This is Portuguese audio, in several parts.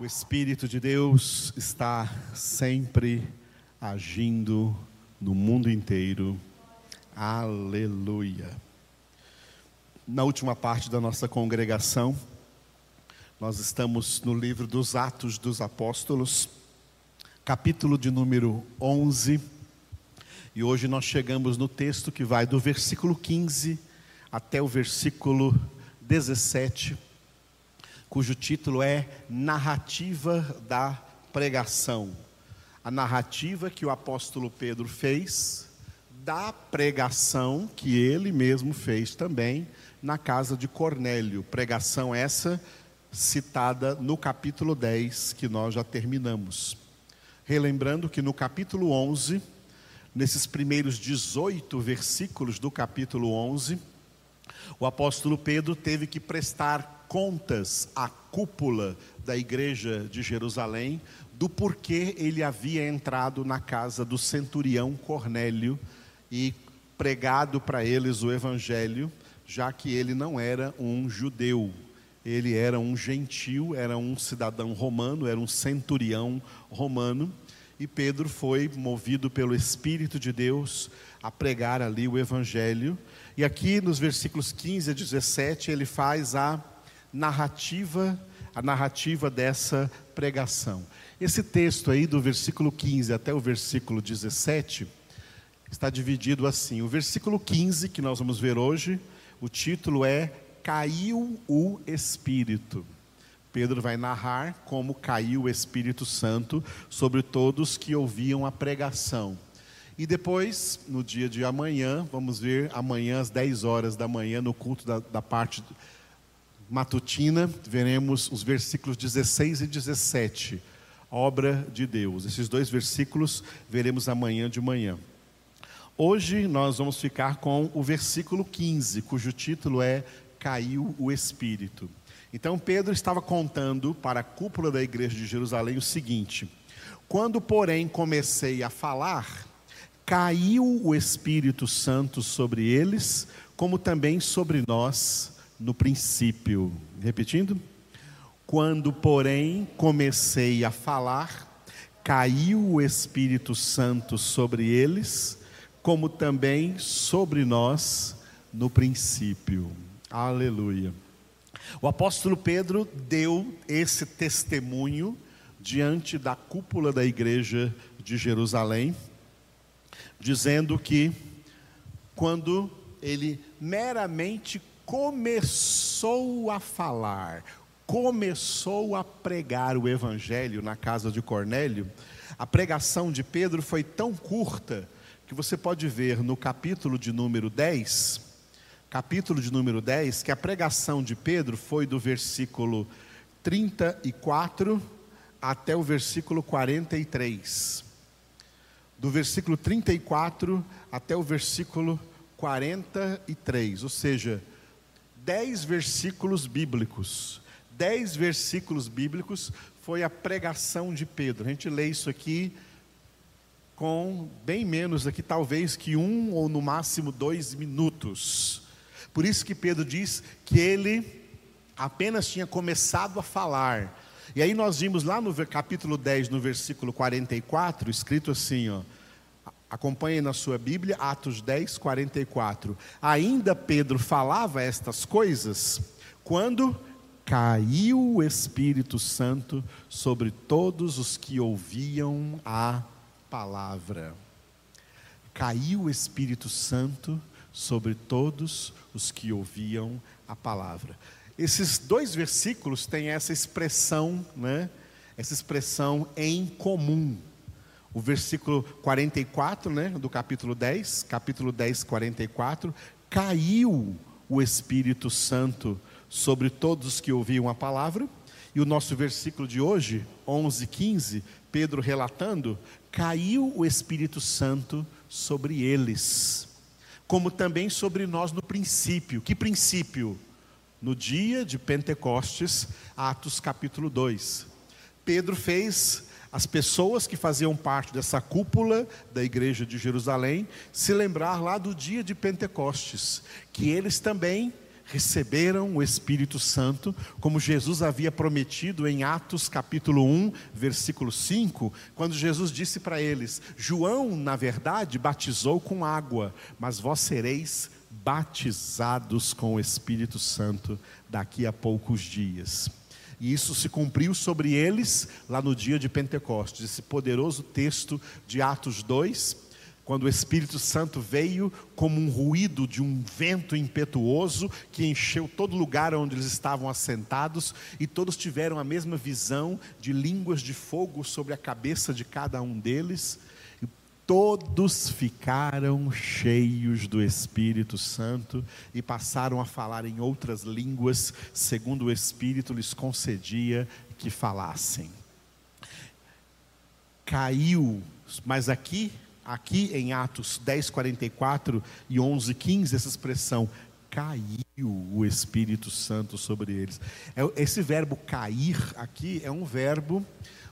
O Espírito de Deus está sempre agindo no mundo inteiro. Aleluia. Na última parte da nossa congregação, nós estamos no livro dos Atos dos Apóstolos, capítulo de número 11. E hoje nós chegamos no texto que vai do versículo 15 até o versículo 17 cujo título é Narrativa da Pregação. A narrativa que o apóstolo Pedro fez da pregação que ele mesmo fez também na casa de Cornélio. Pregação essa citada no capítulo 10 que nós já terminamos. Relembrando que no capítulo 11, nesses primeiros 18 versículos do capítulo 11, o apóstolo Pedro teve que prestar contas à cúpula da igreja de Jerusalém do porquê ele havia entrado na casa do centurião Cornélio e pregado para eles o evangelho, já que ele não era um judeu, ele era um gentil, era um cidadão romano, era um centurião romano, e Pedro foi movido pelo Espírito de Deus a pregar ali o evangelho. E aqui nos versículos 15 a 17 ele faz a narrativa, a narrativa dessa pregação. Esse texto aí, do versículo 15 até o versículo 17, está dividido assim. O versículo 15, que nós vamos ver hoje, o título é Caiu o Espírito. Pedro vai narrar como caiu o Espírito Santo sobre todos que ouviam a pregação. E depois, no dia de amanhã, vamos ver amanhã às 10 horas da manhã, no culto da, da parte matutina, veremos os versículos 16 e 17, obra de Deus. Esses dois versículos veremos amanhã de manhã. Hoje nós vamos ficar com o versículo 15, cujo título é Caiu o Espírito. Então Pedro estava contando para a cúpula da igreja de Jerusalém o seguinte: Quando, porém, comecei a falar, caiu o Espírito Santo sobre eles, como também sobre nós no princípio. Repetindo. Quando, porém, comecei a falar, caiu o Espírito Santo sobre eles, como também sobre nós no princípio. Aleluia. O apóstolo Pedro deu esse testemunho diante da cúpula da igreja de Jerusalém, dizendo que quando ele meramente começou a falar, começou a pregar o evangelho na casa de Cornélio, a pregação de Pedro foi tão curta que você pode ver no capítulo de número 10, capítulo de número 10, que a pregação de Pedro foi do versículo 34 até o versículo 43. Do versículo 34 até o versículo 43, ou seja, dez versículos bíblicos. Dez versículos bíblicos foi a pregação de Pedro. A gente lê isso aqui com bem menos aqui, talvez que um ou no máximo dois minutos. Por isso que Pedro diz que ele apenas tinha começado a falar. E aí nós vimos lá no capítulo 10, no versículo 44, escrito assim, ó. Acompanhe na sua Bíblia, Atos 10, 44. Ainda Pedro falava estas coisas quando caiu o Espírito Santo sobre todos os que ouviam a palavra. Caiu o Espírito Santo sobre todos os que ouviam a palavra. Esses dois versículos têm essa expressão, né? Essa expressão em comum o versículo 44, né, do capítulo 10, capítulo 10, 44, caiu o Espírito Santo sobre todos os que ouviam a palavra. E o nosso versículo de hoje, 11, 15, Pedro relatando, caiu o Espírito Santo sobre eles, como também sobre nós no princípio. Que princípio? No dia de Pentecostes, Atos capítulo 2. Pedro fez as pessoas que faziam parte dessa cúpula da igreja de Jerusalém se lembrar lá do dia de Pentecostes, que eles também receberam o Espírito Santo, como Jesus havia prometido em Atos capítulo 1, versículo 5, quando Jesus disse para eles: João, na verdade, batizou com água, mas vós sereis batizados com o Espírito Santo daqui a poucos dias. E isso se cumpriu sobre eles lá no dia de Pentecostes, esse poderoso texto de Atos 2 quando o Espírito Santo veio como um ruído de um vento impetuoso que encheu todo lugar onde eles estavam assentados, e todos tiveram a mesma visão de línguas de fogo sobre a cabeça de cada um deles. Todos ficaram cheios do Espírito Santo e passaram a falar em outras línguas, segundo o Espírito lhes concedia que falassem. Caiu, mas aqui aqui em Atos 10, 44 e 11, 15, essa expressão, caiu o Espírito Santo sobre eles. É, esse verbo cair aqui é um verbo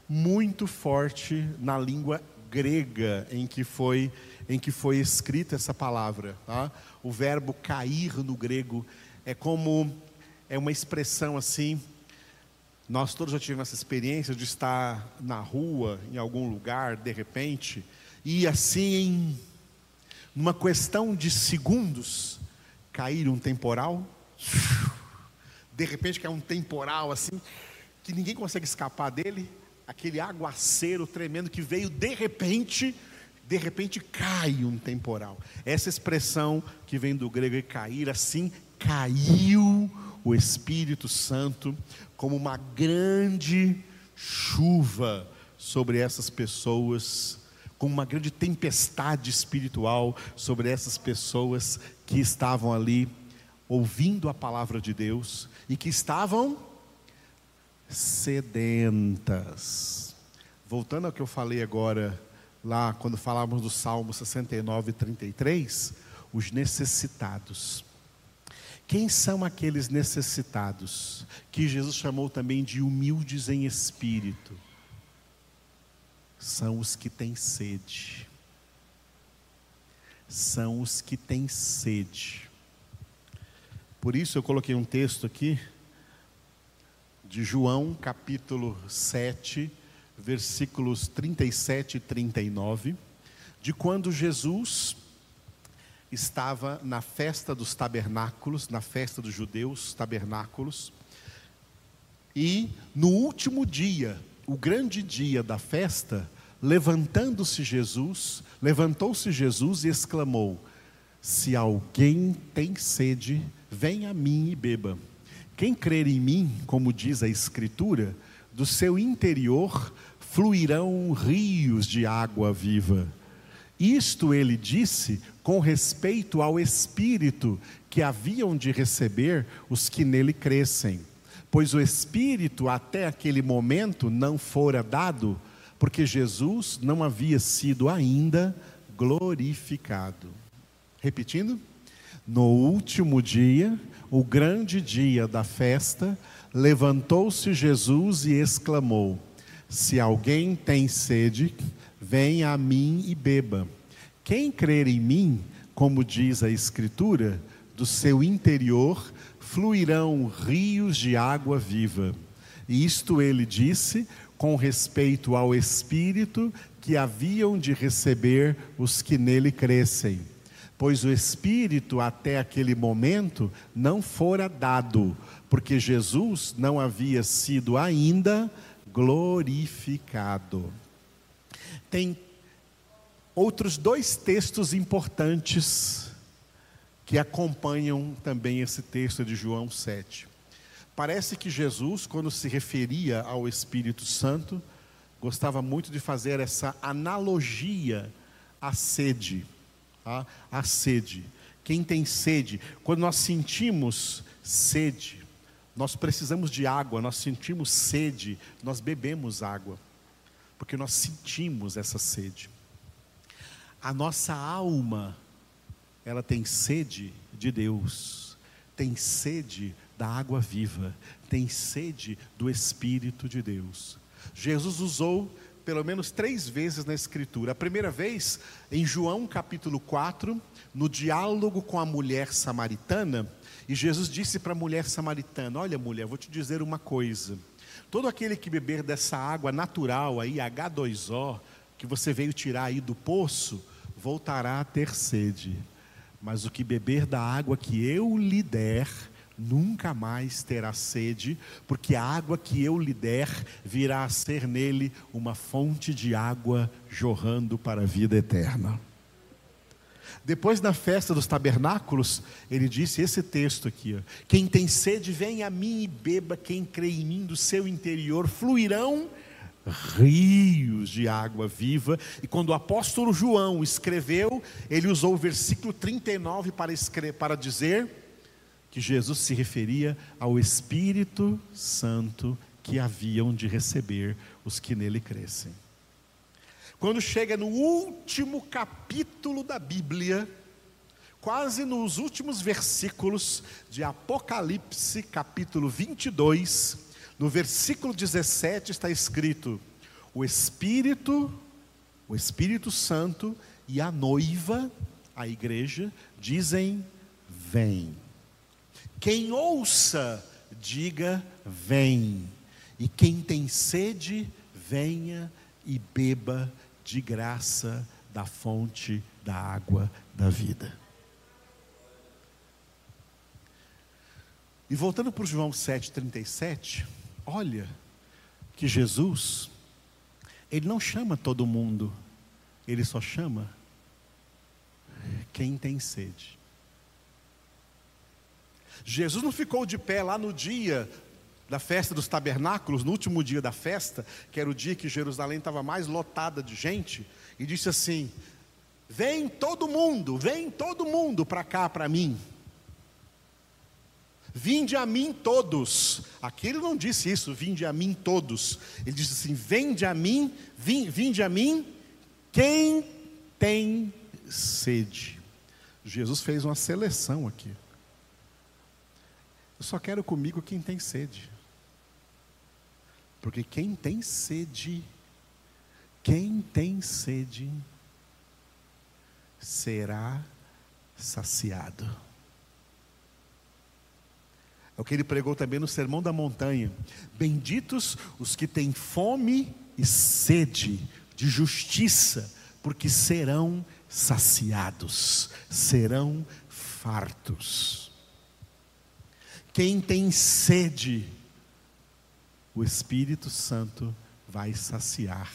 muito forte na língua grega em que foi, em que foi escrita essa palavra. Tá? O verbo cair no grego é como, é uma expressão assim, nós todos já tivemos essa experiência de estar na rua, em algum lugar, de repente, e assim, numa questão de segundos, cair um temporal. De repente cai um temporal assim, que ninguém consegue escapar dele, aquele aguaceiro tremendo que veio de repente, de repente cai um temporal. Essa expressão que vem do grego é cair, assim, caiu o Espírito Santo como uma grande chuva sobre essas pessoas com uma grande tempestade espiritual sobre essas pessoas que estavam ali ouvindo a palavra de Deus e que estavam sedentas. Voltando ao que eu falei agora, lá quando falávamos do Salmo 69 e 33, os necessitados. Quem são aqueles necessitados que Jesus chamou também de humildes em espírito? São os que têm sede. São os que têm sede. Por isso eu coloquei um texto aqui de João, capítulo 7, versículos 37 e 39, de quando Jesus estava na festa dos tabernáculos, na festa dos judeus, tabernáculos, e no último dia o grande dia da festa, levantando-se Jesus, levantou-se Jesus e exclamou: Se alguém tem sede, venha a mim e beba. Quem crer em mim, como diz a Escritura, do seu interior fluirão rios de água viva. Isto ele disse com respeito ao Espírito que haviam de receber os que nele crescem pois o Espírito até aquele momento não fora dado, porque Jesus não havia sido ainda glorificado. Repetindo, no último dia, o grande dia da festa, levantou-se Jesus e exclamou: Se alguém tem sede, venha a mim e beba. Quem crer em mim, como diz a Escritura, do seu interior fluirão rios de água viva. E isto ele disse com respeito ao Espírito que haviam de receber os que nele crescem. Pois o Espírito até aquele momento não fora dado, porque Jesus não havia sido ainda glorificado. Tem outros dois textos importantes que acompanham também esse texto de João 7. Parece que Jesus, quando se referia ao Espírito Santo, gostava muito de fazer essa analogia à sede. Tá? A sede. Quem tem sede, quando nós sentimos sede, nós precisamos de água, nós sentimos sede, nós bebemos água, porque nós sentimos essa sede. A nossa alma ela tem sede de Deus, tem sede da água viva, tem sede do Espírito de Deus. Jesus usou pelo menos três vezes na Escritura. A primeira vez, em João capítulo 4, no diálogo com a mulher samaritana, e Jesus disse para a mulher samaritana: Olha, mulher, vou te dizer uma coisa. Todo aquele que beber dessa água natural aí, H2O, que você veio tirar aí do poço, voltará a ter sede. Mas o que beber da água que eu lhe der, nunca mais terá sede, porque a água que eu lhe der virá a ser nele uma fonte de água jorrando para a vida eterna. Depois da festa dos tabernáculos, ele disse esse texto aqui: ó, Quem tem sede, vem a mim e beba, quem crê em mim, do seu interior fluirão rios de água viva. E quando o apóstolo João escreveu, ele usou o versículo 39 para, escrever, para dizer que Jesus se referia ao Espírito Santo que haviam de receber os que nele crescem. Quando chega no último capítulo da Bíblia, quase nos últimos versículos de Apocalipse, capítulo 22, no versículo 17 está escrito: O Espírito, o Espírito Santo e a noiva, a igreja, dizem: Vem. Quem ouça, diga: Vem. E quem tem sede, venha e beba de graça da fonte da água da vida. E voltando para João 7,37, olha que Jesus, ele não chama todo mundo, ele só chama quem tem sede. Jesus não ficou de pé lá no dia da festa dos tabernáculos, no último dia da festa, que era o dia que Jerusalém estava mais lotada de gente, e disse assim: Vem todo mundo, vem todo mundo para cá para mim. Vinde a mim todos. Aqui ele não disse isso, vinde a mim todos. Ele disse assim: Vende a mim, vinde a mim quem tem sede. Jesus fez uma seleção aqui. Eu só quero comigo quem tem sede. Porque quem tem sede, quem tem sede, será saciado. É o que ele pregou também no Sermão da Montanha. Benditos os que têm fome e sede de justiça, porque serão saciados, serão fartos. Quem tem sede, o Espírito Santo vai saciar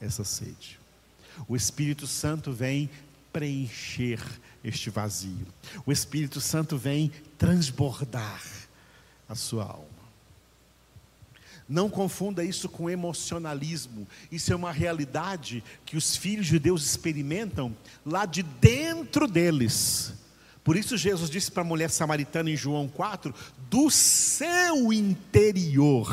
essa sede. O Espírito Santo vem preencher este vazio. O Espírito Santo vem transbordar a sua alma. Não confunda isso com emocionalismo. Isso é uma realidade que os filhos de Deus experimentam lá de dentro deles. Por isso Jesus disse para a mulher samaritana em João 4: do seu interior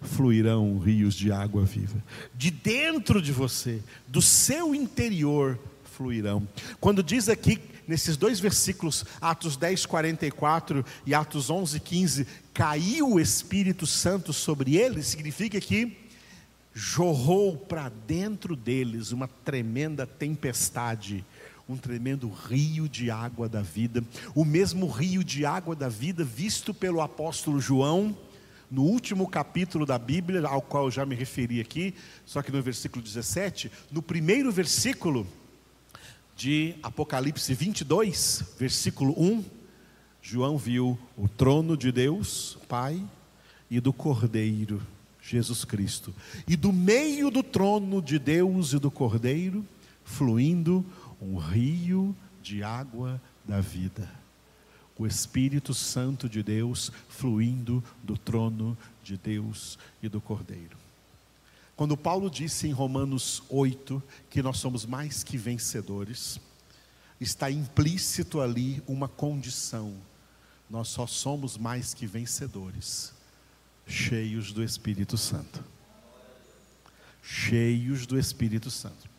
fluirão rios de água viva. De dentro de você, do seu interior fluirão. Quando diz aqui nesses dois versículos, Atos 10, 44 e Atos 11, 15, caiu o Espírito Santo sobre eles, significa que jorrou para dentro deles uma tremenda tempestade, um tremendo rio de água da vida, o mesmo rio de água da vida visto pelo apóstolo João no último capítulo da Bíblia, ao qual eu já me referi aqui, só que no versículo 17, no primeiro versículo de Apocalipse 22, versículo 1, João viu o trono de Deus, Pai, e do Cordeiro, Jesus Cristo. E do meio do trono de Deus e do Cordeiro, fluindo um rio de água da vida o Espírito Santo de Deus fluindo do trono de Deus e do Cordeiro. Quando Paulo disse em Romanos 8 que nós somos mais que vencedores, está implícito ali uma condição: nós só somos mais que vencedores, cheios do Espírito Santo. Cheios do Espírito Santo.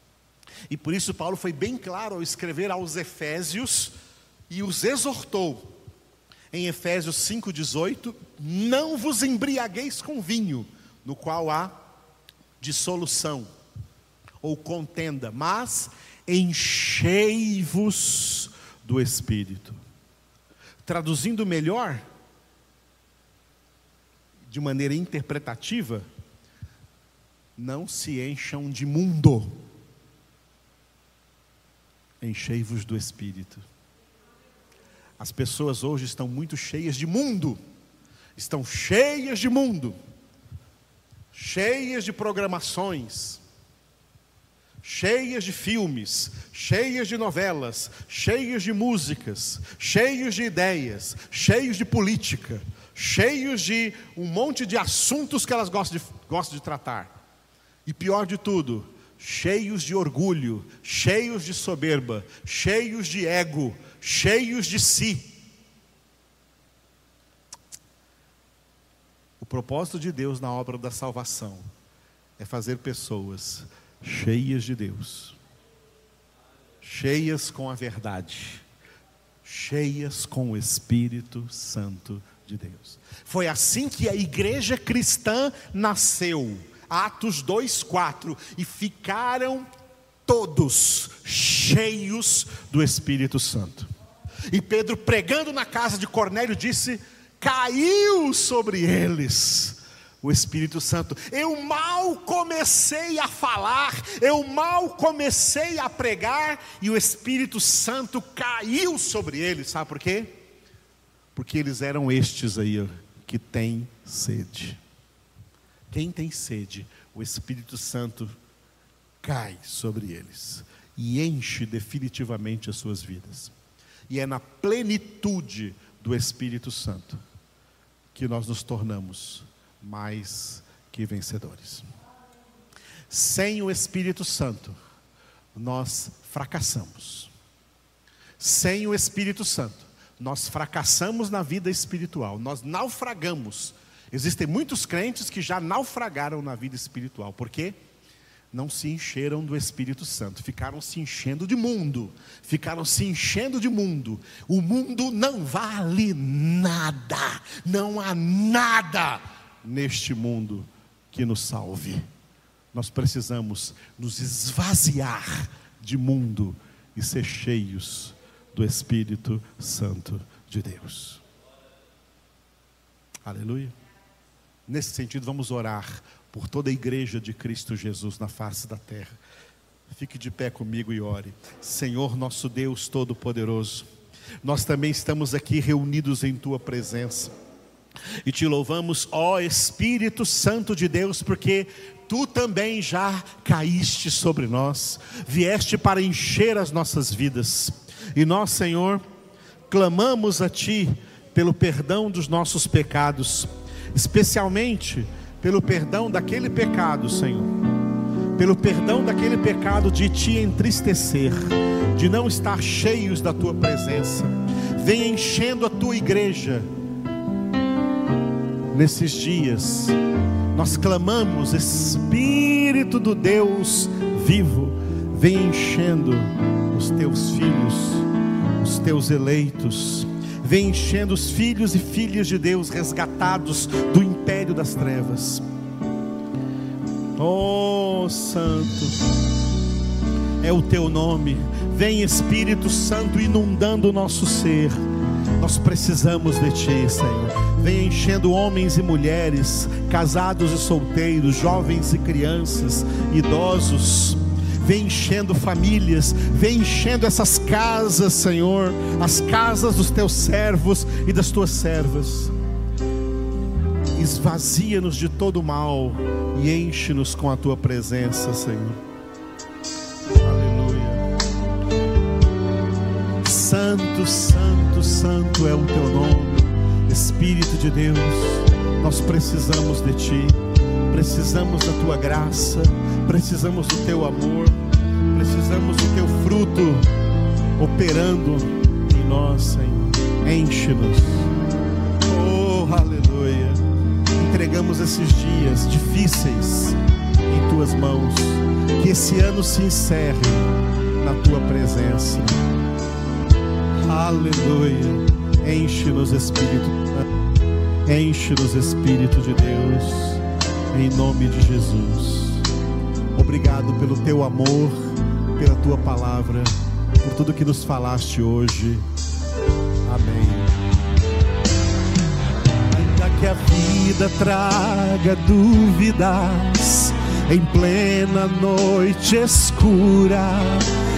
E por isso Paulo foi bem claro ao escrever aos Efésios, e os exortou, em Efésios 5,18: Não vos embriagueis com vinho, no qual há dissolução, ou contenda, mas enchei-vos do Espírito. Traduzindo melhor, de maneira interpretativa, não se encham de mundo, enchei-vos do Espírito. As pessoas hoje estão muito cheias de mundo, estão cheias de mundo, cheias de programações, cheias de filmes, cheias de novelas, cheias de músicas, cheios de ideias, cheios de política, cheios de um monte de assuntos que elas gostam de, gostam de tratar. E pior de tudo, cheios de orgulho, cheios de soberba, cheios de ego, cheios de si. Propósito de Deus na obra da salvação é fazer pessoas cheias de Deus, cheias com a verdade, cheias com o Espírito Santo de Deus. Foi assim que a igreja cristã nasceu. Atos 2:4 e ficaram todos cheios do Espírito Santo. E Pedro pregando na casa de Cornélio disse: "Caiu sobre eles o Espírito Santo. Eu mal comecei a falar, eu mal comecei a pregar e o Espírito Santo caiu sobre eles, sabe por quê? Porque eles eram estes aí que têm sede. Quem tem sede, o Espírito Santo cai sobre eles e enche definitivamente as suas vidas. E é na plenitude do Espírito Santo que nós nos tornamos mais que vencedores. Sem o Espírito Santo, nós fracassamos. Sem o Espírito Santo, nós fracassamos na vida espiritual, nós naufragamos Existem muitos crentes que já naufragaram na vida espiritual. Por quê? Não se encheram do Espírito Santo, ficaram se enchendo de mundo, ficaram se enchendo de mundo. O mundo não vale nada, não há nada neste mundo que nos salve. Nós precisamos nos esvaziar de mundo e ser cheios do Espírito Santo de Deus. Aleluia. Nesse sentido, vamos orar por toda a igreja de Cristo Jesus na face da terra. Fique de pé comigo e ore. Senhor, nosso Deus Todo-Poderoso, nós também estamos aqui reunidos em Tua presença. E te louvamos, ó Espírito Santo de Deus, porque tu também já caíste sobre nós, vieste para encher as nossas vidas. E nós, Senhor, clamamos a Ti pelo perdão dos nossos pecados especialmente pelo perdão daquele pecado, Senhor, pelo perdão daquele pecado de te entristecer, de não estar cheios da tua presença. Vem enchendo a tua igreja nesses dias. Nós clamamos, Espírito do Deus vivo, vem enchendo os teus filhos, os teus eleitos vem enchendo os filhos e filhas de Deus resgatados do império das trevas. Oh, Santo, é o teu nome. Vem Espírito Santo inundando o nosso ser. Nós precisamos de Ti, Senhor. Vem enchendo homens e mulheres, casados e solteiros, jovens e crianças, idosos vem enchendo famílias, vem enchendo essas casas, Senhor, as casas dos teus servos e das tuas servas. Esvazia-nos de todo mal e enche-nos com a tua presença, Senhor. Aleluia. Santo, Santo, Santo é o teu nome, Espírito de Deus. Nós precisamos de ti, precisamos da tua graça Precisamos do teu amor, precisamos do teu fruto operando em nós, Senhor. Enche-nos. Entregamos esses dias difíceis em tuas mãos. Que esse ano se encerre na tua presença. Aleluia. Enche-nos, Espírito Enche-nos, Espírito de Deus. Em nome de Jesus. obrigado pelo teu amor, pela tua palavra, por tudo que nos falaste hoje. Que a vida traga dúvidas. Em plena noite escura,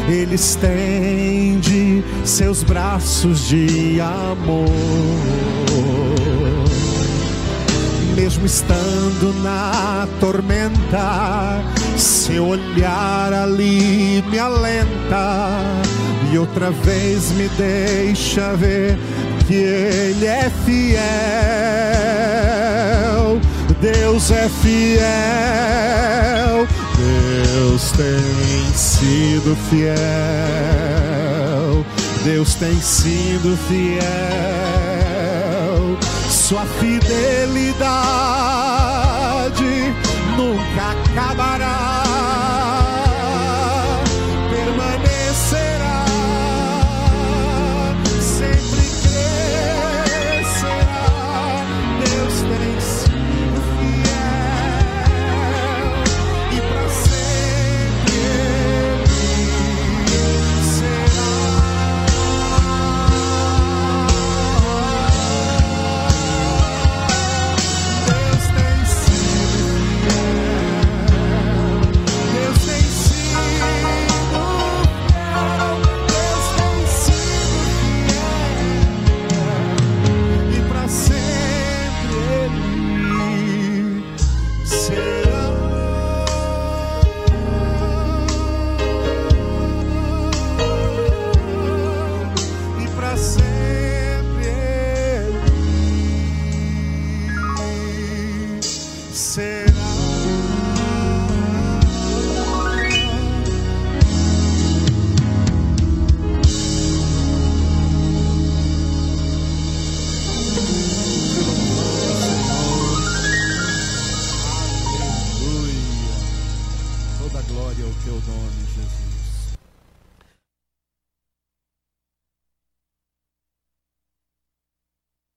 Ele estende seus braços de amor mesmo estando na tormenta, seu olhar ali me alenta e outra vez me deixa ver que Ele é fiel. Deus é fiel, Deus tem sido fiel, Deus tem sido fiel sua fidelidade nunca acabará.